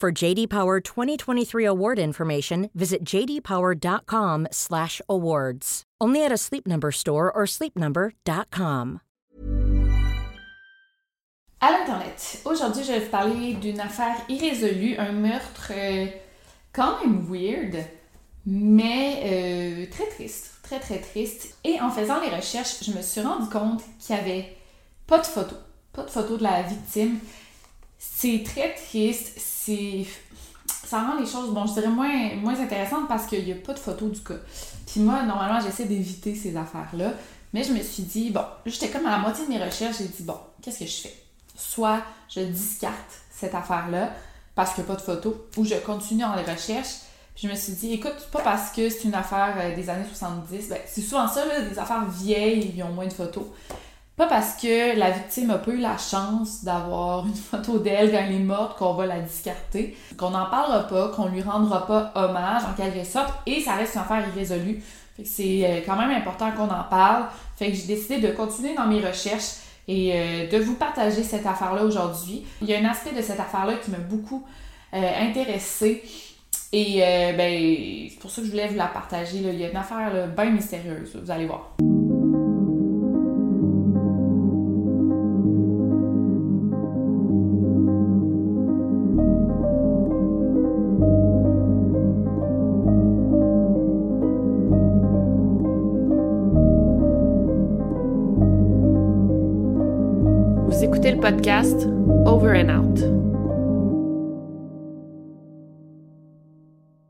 For JD Power 2023 award information, visit jdpower.com/awards. Only at a Sleep Number store or sleepnumber.com. À l'Internet, aujourd'hui, je vais vous parler d'une affaire irrésolue, un meurtre euh, quand même weird, mais euh, très triste, très très triste. Et en faisant les recherches, je me suis rendu compte qu'il n'y avait pas de photo, pas de photo de la victime. C'est très triste, c'est ça rend les choses, bon, je dirais moins, moins intéressantes parce qu'il n'y a pas de photo du cas. Puis moi, normalement, j'essaie d'éviter ces affaires-là. Mais je me suis dit, bon, j'étais comme à la moitié de mes recherches, j'ai dit, bon, qu'est-ce que je fais? Soit je discarte cette affaire-là parce qu'il n'y a pas de photo, ou je continue dans les recherches. Je me suis dit, écoute, pas parce que c'est une affaire euh, des années 70, ben, c'est souvent ça, là, des affaires vieilles, ils ont moins de photos. Pas parce que la victime a pas eu la chance d'avoir une photo d'elle quand elle est morte qu'on va la discarter, qu'on n'en parlera pas, qu'on lui rendra pas hommage en quelque sorte, et ça reste une affaire irrésolue. C'est euh, quand même important qu'on en parle. Fait que j'ai décidé de continuer dans mes recherches et euh, de vous partager cette affaire-là aujourd'hui. Il y a un aspect de cette affaire-là qui m'a beaucoup euh, intéressée. Et ben, c'est pour ça que je voulais vous la partager. Il y a une affaire bien mystérieuse, vous allez voir.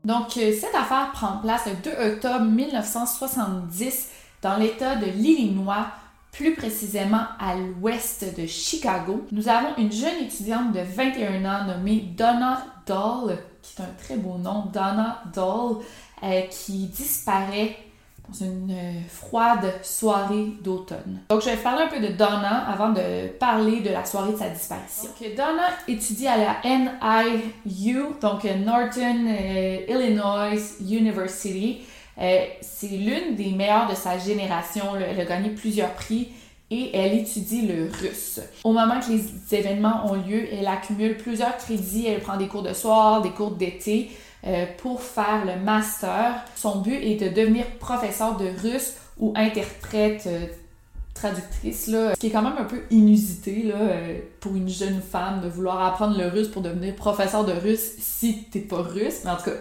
Donc, euh, cette affaire prend place le 2 octobre 1970 dans l'État de l'Illinois, plus précisément à l'ouest de Chicago. Nous avons une jeune étudiante de 21 ans nommée Donna Doll, qui est un très beau nom, Donna Doll, euh, qui disparaît dans une euh, froide soirée d'automne. Donc, je vais parler un peu de Donna avant de parler de la soirée de sa disparition. Donc, Donna étudie à la NIU, donc Northern euh, Illinois University. Euh, c'est l'une des meilleures de sa génération. Elle a gagné plusieurs prix et elle étudie le russe. Au moment que les événements ont lieu, elle accumule plusieurs crédits. Elle prend des cours de soir, des cours d'été. Euh, pour faire le master. Son but est de devenir professeur de russe ou interprète euh, traductrice, là, ce qui est quand même un peu inusité là, euh, pour une jeune femme de vouloir apprendre le russe pour devenir professeur de russe si t'es pas russe. Mais en tout cas,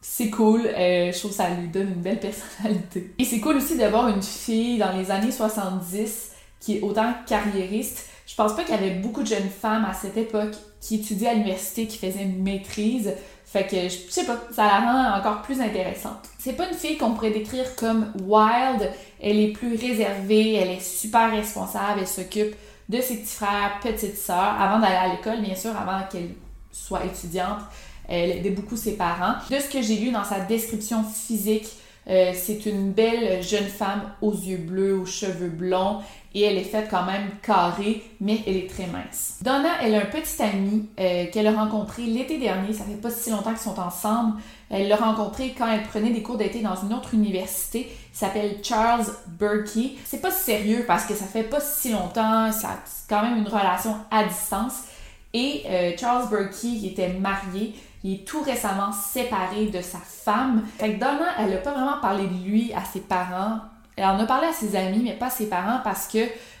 c'est cool. Je trouve que ça lui donne une belle personnalité. Et c'est cool aussi d'avoir une fille dans les années 70 qui est autant carriériste. Je pense pas qu'il y avait beaucoup de jeunes femmes à cette époque qui étudiaient à l'université, qui faisaient une maîtrise. Fait que, je sais pas, ça la rend encore plus intéressante. C'est pas une fille qu'on pourrait décrire comme wild. Elle est plus réservée, elle est super responsable, elle s'occupe de ses petits frères, petites sœurs, avant d'aller à l'école, bien sûr, avant qu'elle soit étudiante. Elle aidait beaucoup ses parents. De ce que j'ai lu dans sa description physique, euh, c'est une belle jeune femme aux yeux bleus, aux cheveux blonds et elle est faite quand même carrée, mais elle est très mince. Donna, elle a un petit ami euh, qu'elle a rencontré l'été dernier, ça fait pas si longtemps qu'ils sont ensemble. Elle l'a rencontré quand elle prenait des cours d'été dans une autre université, il s'appelle Charles Berkey. C'est pas sérieux parce que ça fait pas si longtemps, c'est quand même une relation à distance. Et euh, Charles Berkey, qui était marié, il est tout récemment séparé de sa femme. Fait que Donna, elle a pas vraiment parlé de lui à ses parents. Elle en a parlé à ses amis, mais pas à ses parents parce que,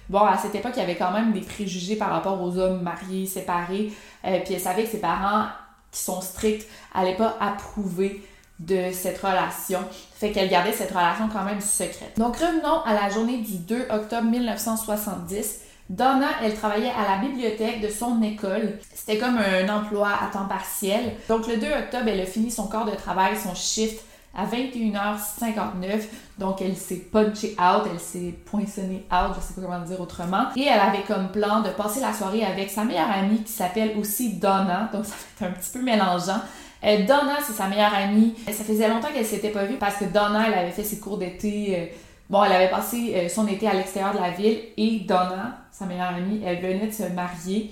bon, à cette époque, il y avait quand même des préjugés par rapport aux hommes mariés, séparés. Euh, puis elle savait que ses parents, qui sont stricts, n'allaient pas approuver de cette relation. Fait qu'elle gardait cette relation quand même secrète. Donc revenons à la journée du 2 octobre 1970. Donna, elle travaillait à la bibliothèque de son école. C'était comme un emploi à temps partiel. Donc le 2 octobre, elle a fini son corps de travail, son shift à 21h59. Donc elle s'est punché out, elle s'est poinçonnée out, je sais pas comment dire autrement. Et elle avait comme plan de passer la soirée avec sa meilleure amie qui s'appelle aussi Donna. Donc ça fait un petit peu mélangeant. Euh, Donna, c'est sa meilleure amie. Ça faisait longtemps qu'elle s'était pas vue parce que Donna, elle avait fait ses cours d'été. Euh, bon, elle avait passé euh, son été à l'extérieur de la ville et Donna, sa meilleure amie, elle venait de se marier.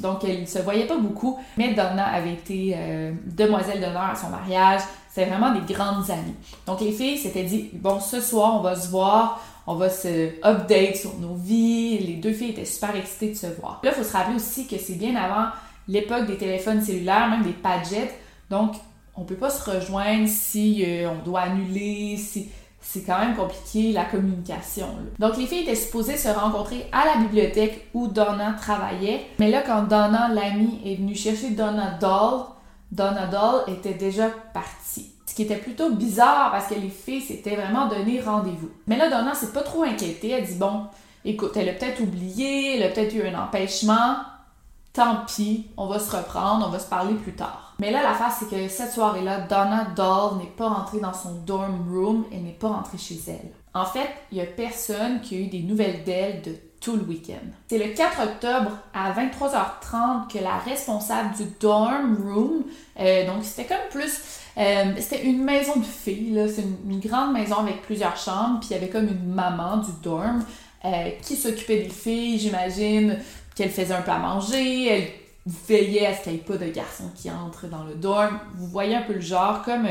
Donc, elle ne se voyait pas beaucoup, mais Donna avait été demoiselle d'honneur à son mariage. C'était vraiment des grandes amies. Donc, les filles s'étaient dit, bon, ce soir, on va se voir, on va se update sur nos vies. Les deux filles étaient super excitées de se voir. Là, il faut se rappeler aussi que c'est bien avant l'époque des téléphones cellulaires, même des padgets. Donc, on peut pas se rejoindre si on doit annuler, si c'est quand même compliqué la communication. Donc les filles étaient supposées se rencontrer à la bibliothèque où Donna travaillait, mais là quand Donna, l'amie, est venue chercher Donna Doll, Donna Doll était déjà partie. Ce qui était plutôt bizarre parce que les filles s'étaient vraiment donné rendez-vous. Mais là Donna s'est pas trop inquiétée, elle dit bon, écoute, elle a peut-être oublié, elle a peut-être eu un empêchement, tant pis, on va se reprendre, on va se parler plus tard. Mais là, la face, c'est que cette soirée-là, Donna Doll n'est pas rentrée dans son dorm room, elle n'est pas rentrée chez elle. En fait, il y a personne qui a eu des nouvelles d'elle de tout le week-end. C'est le 4 octobre à 23h30 que la responsable du dorm room, euh, donc c'était comme plus, euh, c'était une maison de filles, c'est une, grande maison avec plusieurs chambres, puis il y avait comme une maman du dorm euh, qui s'occupait des filles, j'imagine, qu'elle faisait un peu à manger, elle veillait à ce qu'il n'y ait pas de garçons qui entrent dans le dorm. Vous voyez un peu le genre, comme...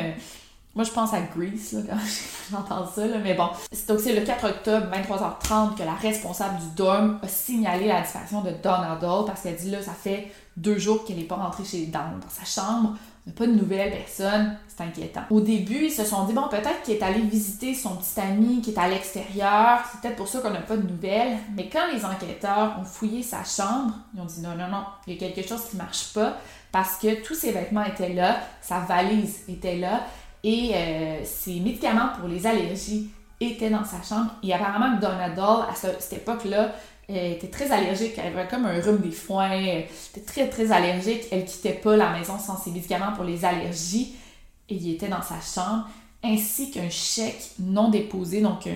Moi, je pense à Grease, là, quand j'entends ça, là, mais bon. Donc, c'est le 4 octobre, 23h30, que la responsable du dorm a signalé la disparition de Donna Doll parce qu'elle dit, là, ça fait deux jours qu'elle n'est pas rentrée chez, dans, dans sa chambre n'a pas de nouvelles personnes, c'est inquiétant. Au début, ils se sont dit, bon, peut-être qu'il est allé visiter son petit ami qui est à l'extérieur, c'est peut-être pour ça qu'on n'a pas de nouvelles. Mais quand les enquêteurs ont fouillé sa chambre, ils ont dit, non, non, non, il y a quelque chose qui marche pas parce que tous ses vêtements étaient là, sa valise était là et euh, ses médicaments pour les allergies étaient dans sa chambre. Et apparemment, Donald, à cette époque-là, elle était très allergique, elle avait comme un rhume des foins, elle était très très allergique, elle quittait pas la maison sans ses médicaments pour les allergies et il était dans sa chambre, ainsi qu'un chèque non déposé, donc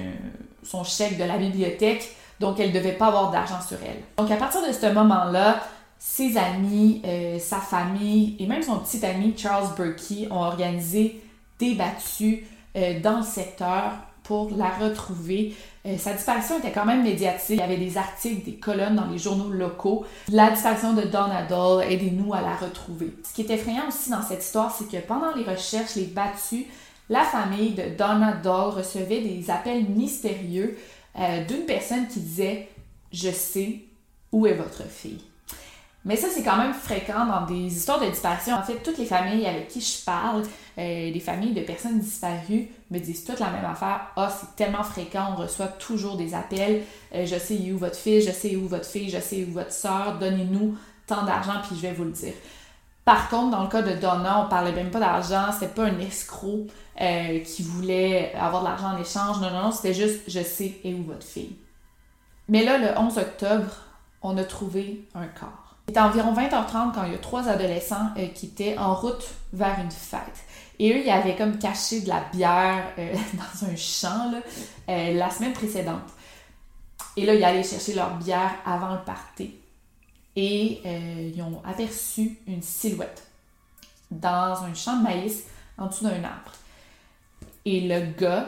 son chèque de la bibliothèque, donc elle devait pas avoir d'argent sur elle. Donc à partir de ce moment-là, ses amis, euh, sa famille et même son petit ami Charles Berkey ont organisé des battues euh, dans le secteur pour la retrouver. Euh, sa disparition était quand même médiatique. Il y avait des articles, des colonnes dans les journaux locaux. La disparition de Donna Doll, aidez-nous à la retrouver. Ce qui est effrayant aussi dans cette histoire, c'est que pendant les recherches, les battus, la famille de Donna Doll recevait des appels mystérieux euh, d'une personne qui disait Je sais où est votre fille. Mais ça, c'est quand même fréquent dans des histoires de disparition. En fait, toutes les familles avec qui je parle, euh, des familles de personnes disparues, me disent toutes la même affaire. Ah, c'est tellement fréquent, on reçoit toujours des appels. Euh, je sais où votre fils, je sais où votre fille, je sais où votre soeur, donnez-nous tant d'argent, puis je vais vous le dire. Par contre, dans le cas de Donna, on parlait même pas d'argent, c'était pas un escroc euh, qui voulait avoir de l'argent en échange. Non, non, non, c'était juste je sais où votre fille. Mais là, le 11 octobre, on a trouvé un corps. Il était environ 20h30 quand il y a trois adolescents euh, qui étaient en route vers une fête. Et eux, ils avaient comme caché de la bière euh, dans un champ euh, la semaine précédente. Et là, ils allaient chercher leur bière avant le party. Et ils ont aperçu une silhouette dans un champ de maïs en dessous d'un arbre. Et le gars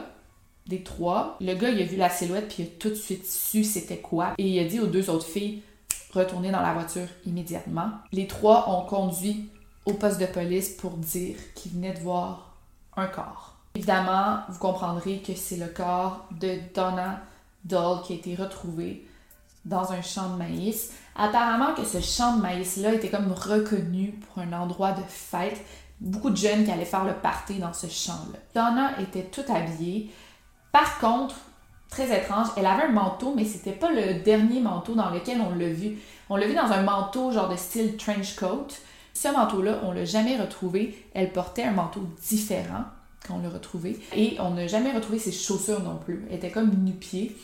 des trois, le gars, il a vu la silhouette puis il a tout de suite su c'était quoi. Et il a dit aux deux autres filles retourner dans la voiture immédiatement. Les trois ont conduit au poste de police pour dire qu'ils venaient de voir un corps. Évidemment, vous comprendrez que c'est le corps de Donna Doll qui a été retrouvé dans un champ de maïs. Apparemment que ce champ de maïs-là était comme reconnu pour un endroit de fête. Beaucoup de jeunes qui allaient faire le party dans ce champ-là. Donna était toute habillée. Par contre, très étrange. Elle avait un manteau, mais c'était pas le dernier manteau dans lequel on l'a vu. On l'a vu dans un manteau genre de style trench coat. Ce manteau-là, on l'a jamais retrouvé. Elle portait un manteau différent quand on l'a retrouvé. Et on n'a jamais retrouvé ses chaussures non plus. Elle était comme nu-pied,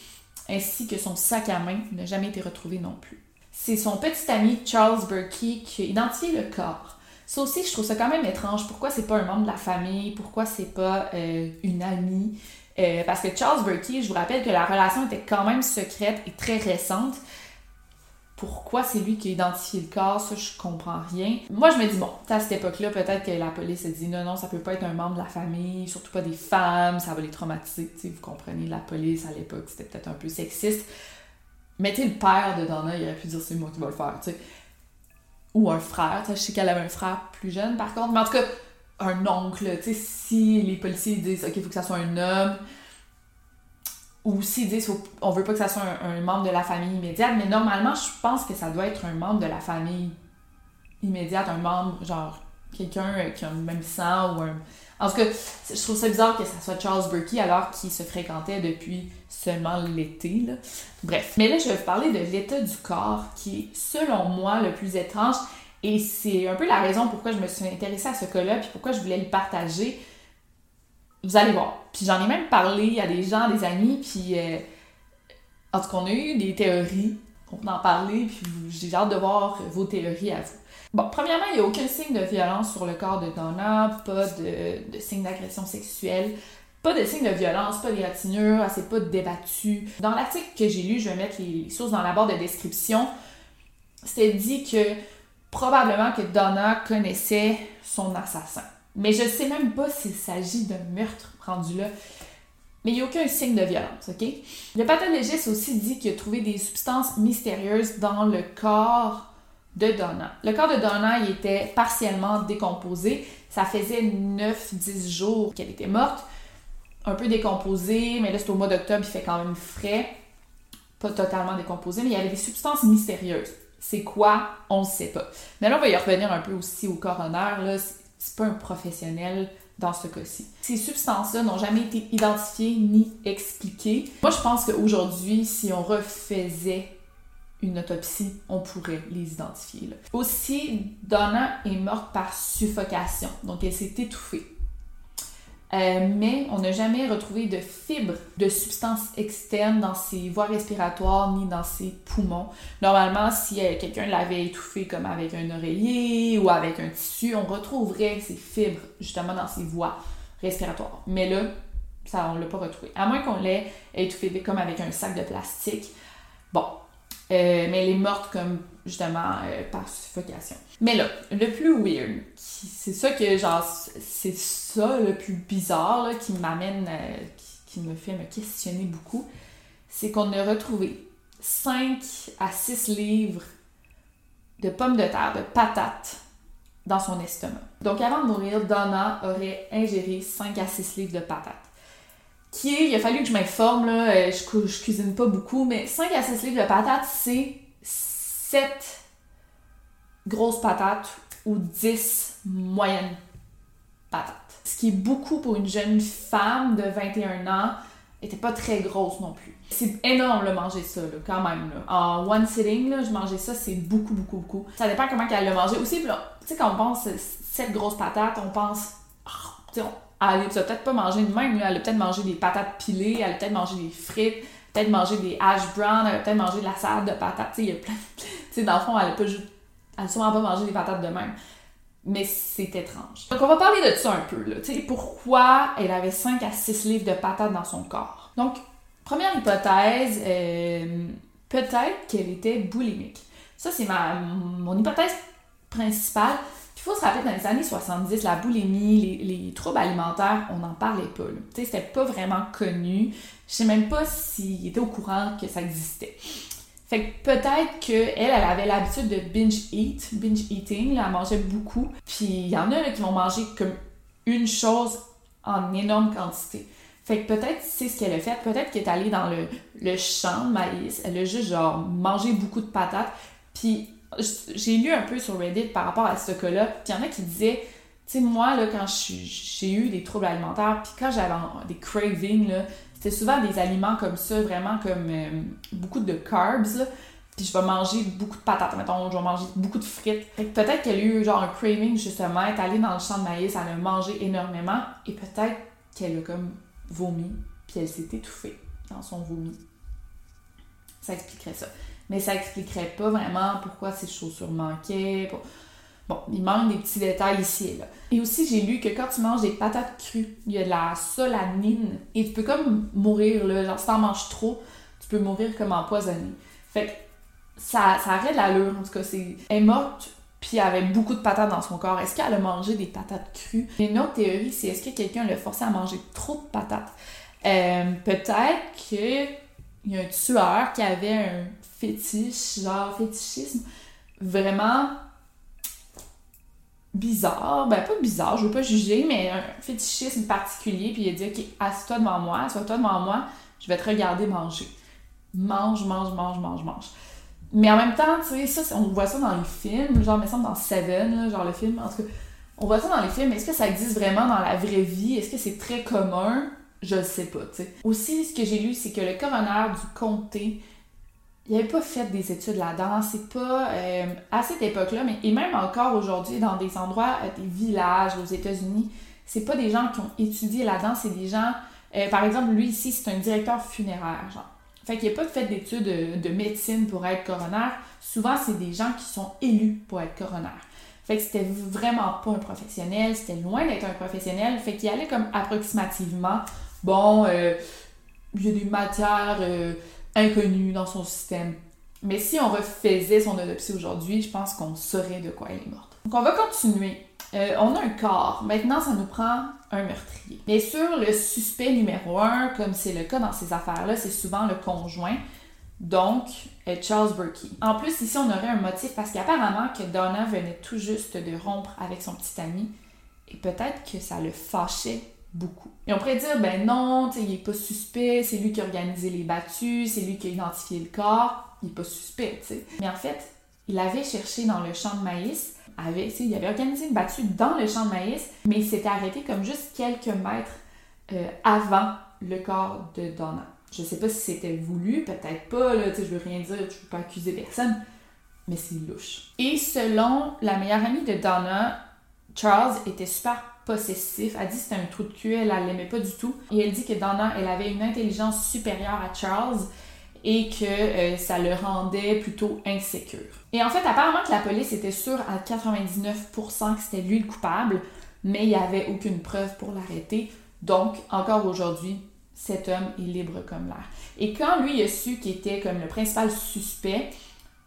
ainsi que son sac à main n'a jamais été retrouvé non plus. C'est son petit ami Charles Berkey qui a identifié le corps. Ça aussi, je trouve ça quand même étrange. Pourquoi c'est pas un membre de la famille? Pourquoi c'est pas euh, une amie? Euh, parce que Charles Berkey, je vous rappelle que la relation était quand même secrète et très récente. Pourquoi c'est lui qui a identifié le corps, ça je comprends rien. Moi je me dis bon, à cette époque-là, peut-être que la police a dit non, non, ça peut pas être un membre de la famille, surtout pas des femmes, ça va les traumatiser. vous comprenez, la police à l'époque c'était peut-être un peu sexiste. Mais tu le père de Donna, il aurait pu dire c'est moi qui vais le faire, tu sais. Ou un frère, je sais qu'elle avait un frère plus jeune par contre, mais en tout cas, un oncle, tu sais, si les policiers disent, OK, il faut que ça soit un homme, ou s'ils disent, on veut pas que ça soit un, membre de la famille immédiate, mais normalement, je pense que ça doit être un membre de la famille immédiate, un membre, genre, quelqu'un qui a le même sang, ou un... En tout cas, je trouve ça bizarre que ça soit Charles Berkey alors qu'il se fréquentait depuis seulement l'été. Bref. Mais là, je vais vous parler de l'état du corps qui est, selon moi, le plus étrange. Et c'est un peu la raison pourquoi je me suis intéressée à ce cas-là, puis pourquoi je voulais le partager. Vous allez voir. Puis j'en ai même parlé à des gens, des amis, puis euh, en tout cas, on a eu des théories. On peut en parler, puis j'ai hâte de voir vos théories à vous. Bon, premièrement, il n'y a aucun signe de violence sur le corps de Donna, pas de, de signe d'agression sexuelle, pas de signe de violence, pas d'égratignure, elle s'est pas débattue. Dans l'article que j'ai lu, je vais mettre les sources dans la barre de description, c'était dit que probablement que Donna connaissait son assassin. Mais je ne sais même pas s'il s'agit d'un meurtre rendu là. Mais il n'y a aucun signe de violence, OK? Le pathologiste aussi dit qu'il a trouvé des substances mystérieuses dans le corps de Donna. Le corps de Donna, était partiellement décomposé. Ça faisait 9-10 jours qu'elle était morte. Un peu décomposé, mais là, c'est au mois d'octobre, il fait quand même frais. Pas totalement décomposé, mais il y avait des substances mystérieuses. C'est quoi? On ne sait pas. Mais là, on va y revenir un peu aussi au coroner. Là, c'est pas un professionnel dans ce cas-ci. Ces substances-là n'ont jamais été identifiées ni expliquées. Moi, je pense qu'aujourd'hui, si on refaisait une autopsie, on pourrait les identifier. Aussi, Donna est morte par suffocation, donc elle s'est étouffée. Euh, mais on n'a jamais retrouvé de fibres de substances externes dans ses voies respiratoires ni dans ses poumons. Normalement, si euh, quelqu'un l'avait étouffé comme avec un oreiller ou avec un tissu, on retrouverait ces fibres justement dans ses voies respiratoires. Mais là, ça, on l'a pas retrouvé. À moins qu'on l'ait étouffé comme avec un sac de plastique. Bon, euh, mais elle est morte comme justement par suffocation. Mais là, le plus weird, c'est ça le plus bizarre qui m'amène, euh, qui, me fait me questionner beaucoup, c'est qu'on a retrouvé 5 à 6 livres de pommes de terre, de patates dans son estomac. Donc avant de mourir, Donna aurait ingéré 5 à 6 livres de patates. Qui est, il a fallu que je m'informe, là, euh, je, je cuisine pas beaucoup, mais 5 à 6 livres de patates, c'est 7 grosses patates ou 10 moyennes patates. Ce qui est beaucoup pour une jeune femme de 21 ans, était pas très grosse non plus. C'est énorme de manger ça, là, quand même. Là. En one sitting, là, je mangeais ça, c'est beaucoup, beaucoup, beaucoup. Ça dépend comment elle le mangeait. Aussi, tu sais, quand on pense cette grosse patate, on pense, oh, elle a peut-être pas mangé de même, elle a peut-être mangé des patates pilées, elle a peut-être mangé des frites, peut-être mangé des hash browns, elle a peut-être mangé de la salade de patates, tu sais, il y a plein. tu sais, dans le fond, elle a pas sûrement pas mangé des patates de même. Mais c'est étrange. Donc, on va parler de ça un peu. Tu sais, pourquoi elle avait 5 à 6 livres de patates dans son corps. Donc, première hypothèse, euh, peut-être qu'elle était boulimique. Ça, c'est ma, mon hypothèse principale. Faut se rappeler dans les années 70, la boulimie, les, les troubles alimentaires, on n'en parlait pas. Tu sais, c'était pas vraiment connu. Je sais même pas s'il était au courant que ça existait. Fait que peut-être qu'elle, elle avait l'habitude de binge eat, binge eating, elle mangeait beaucoup. Puis il y en a qui vont manger comme une chose en énorme quantité. Fait que peut-être c'est ce qu'elle a fait. Peut-être qu'elle est allée dans le, le champ de maïs. Elle a juste genre mangé beaucoup de patates. Puis j'ai lu un peu sur Reddit par rapport à ce cas-là. Puis il y en a qui disaient, tu sais, moi, là, quand j'ai eu des troubles alimentaires, puis quand j'avais des cravings, là, c'était souvent des aliments comme ça, vraiment comme euh, beaucoup de carbs. Puis je vais manger beaucoup de patates, mettons, je vais manger beaucoup de frites. peut-être qu'elle a eu genre un craving justement, elle est allée dans le champ de maïs, elle a mangé énormément et peut-être qu'elle a comme vomi, puis elle s'est étouffée dans son vomi. Ça expliquerait ça. Mais ça expliquerait pas vraiment pourquoi ses chaussures manquaient. Bon, il manque des petits détails ici et là. Et aussi, j'ai lu que quand tu manges des patates crues, il y a de la solanine et tu peux comme mourir, là. Genre, si t'en manges trop, tu peux mourir comme empoisonné. Fait que ça, ça arrête l'allure, en tout cas. C'est... Elle est morte, puis elle avait beaucoup de patates dans son corps. Est-ce qu'elle a mangé des patates crues? Une autre théorie, c'est est-ce que quelqu'un l'a forcé à manger trop de patates? Euh, peut-être qu'il y a un tueur qui avait un fétiche, genre fétichisme, vraiment bizarre, ben pas bizarre, je veux pas juger, mais un fétichisme particulier, puis il a dit Ok, assieds-toi devant moi, assieds-toi devant moi, je vais te regarder manger. Mange, mange, mange, mange, mange. Mais en même temps, tu sais, ça, on voit ça dans les films, genre, me semble dans Seven, genre le film, en tout cas, on voit ça dans les films, est-ce que ça existe vraiment dans la vraie vie? Est-ce que c'est très commun? Je le sais pas, tu sais. Aussi, ce que j'ai lu, c'est que le coroner du comté il n'avait pas fait des études là-dedans. C'est pas euh, à cette époque-là, mais et même encore aujourd'hui dans des endroits, euh, des villages aux États-Unis, c'est pas des gens qui ont étudié là-dedans, c'est des gens. Euh, par exemple, lui ici, c'est un directeur funéraire, genre. Fait qu'il n'a pas fait d'études de, médecine pour être coroner. Souvent, c'est des gens qui sont élus pour être coroner. Fait que c'était vraiment pas un professionnel, c'était loin d'être un professionnel. Fait qu'il allait comme approximativement, bon, il y a des matières inconnu dans son système. Mais si on refaisait son autopsie aujourd'hui, je pense qu'on saurait de quoi elle est morte. Donc on va continuer. Euh, on a un corps. Maintenant, ça nous prend un meurtrier. Bien sûr, le suspect numéro un, comme c'est le cas dans ces affaires-là, c'est souvent le conjoint. Donc, euh, Charles Berkey. En plus, ici, on aurait un motif parce qu'apparemment que Donna venait tout juste de rompre avec son petit ami et peut-être que ça le fâchait beaucoup. Et on pourrait dire, ben non, il est pas suspect, c'est lui qui a organisé les battues, c'est lui qui a identifié le corps, il est pas suspect, tu sais. Mais en fait, il avait cherché dans le champ de maïs, avait, il avait organisé une battue dans le champ de maïs, mais il s'était arrêté comme juste quelques mètres euh, avant le corps de Donna. Je sais pas si c'était voulu, peut-être pas, là, je veux rien dire, je veux pas accuser personne, mais c'est louche. Et selon la meilleure amie de Donna, Charles était super possessif. Elle dit que c'était un trou de cul, elle, ne l'aimait pas du tout. Et elle dit que Donna, elle avait une intelligence supérieure à Charles et que euh, ça le rendait plutôt insécure. Et en fait, apparemment que la police était sûre à 99% que c'était lui le coupable, mais il n'y avait aucune preuve pour l'arrêter. Donc, encore aujourd'hui, cet homme est libre comme l'air. Et quand lui a su qu'il était comme le principal suspect,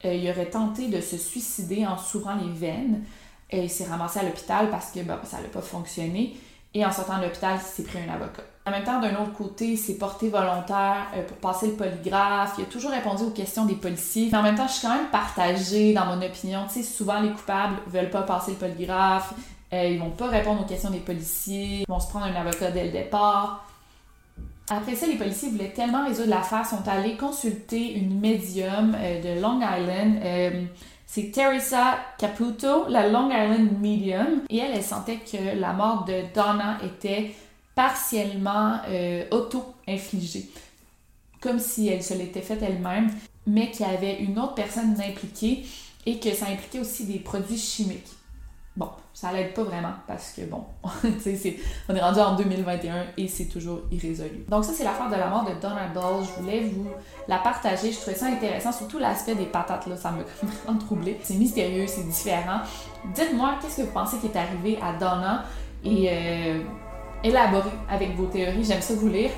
euh, il aurait tenté de se suicider en s'ouvrant les veines. Il s'est ramassé à l'hôpital parce que ça n'a pas fonctionné. Et en sortant de l'hôpital, il s'est pris un avocat. En même temps, d'un autre côté, il s'est porté volontaire euh, pour passer le polygraphe. Il a toujours répondu aux questions des policiers. Mais en même temps, je suis quand même partagée dans mon opinion. Tu sais, souvent, les coupables veulent pas passer le polygraphe. Euh, ils vont pas répondre aux questions des policiers. Ils vont se prendre un avocat dès le départ. Après ça, les policiers voulaient tellement résoudre l'affaire, sont allés consulter une médium euh, de Long Island C'est Teresa Caputo, la Long Island Medium, et elle, elle sentait que la mort de Donna était partiellement euh, auto-infligée, comme si elle se l'était faite elle-même, mais qu'il y avait une autre personne impliquée et que ça impliquait aussi des produits chimiques. Bon, ça l'aide pas vraiment parce que bon, on est rendu en 2021 et c'est toujours irrésolu. Donc ça c'est l'affaire de la mort de Donald Ball. Je voulais vous la partager. Je trouvais ça intéressant, surtout l'aspect des patates là, ça m'a vraiment troublé. C'est mystérieux, c'est différent. Dites-moi qu'est-ce que vous pensez qui est arrivé à Donna et euh, élaborez avec vos théories. J'aime ça vous lire.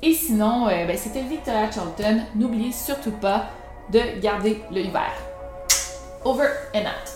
Et sinon, euh, ben, c'était Victoria Charlton. N'oubliez surtout pas de garder le hiver. Over and out.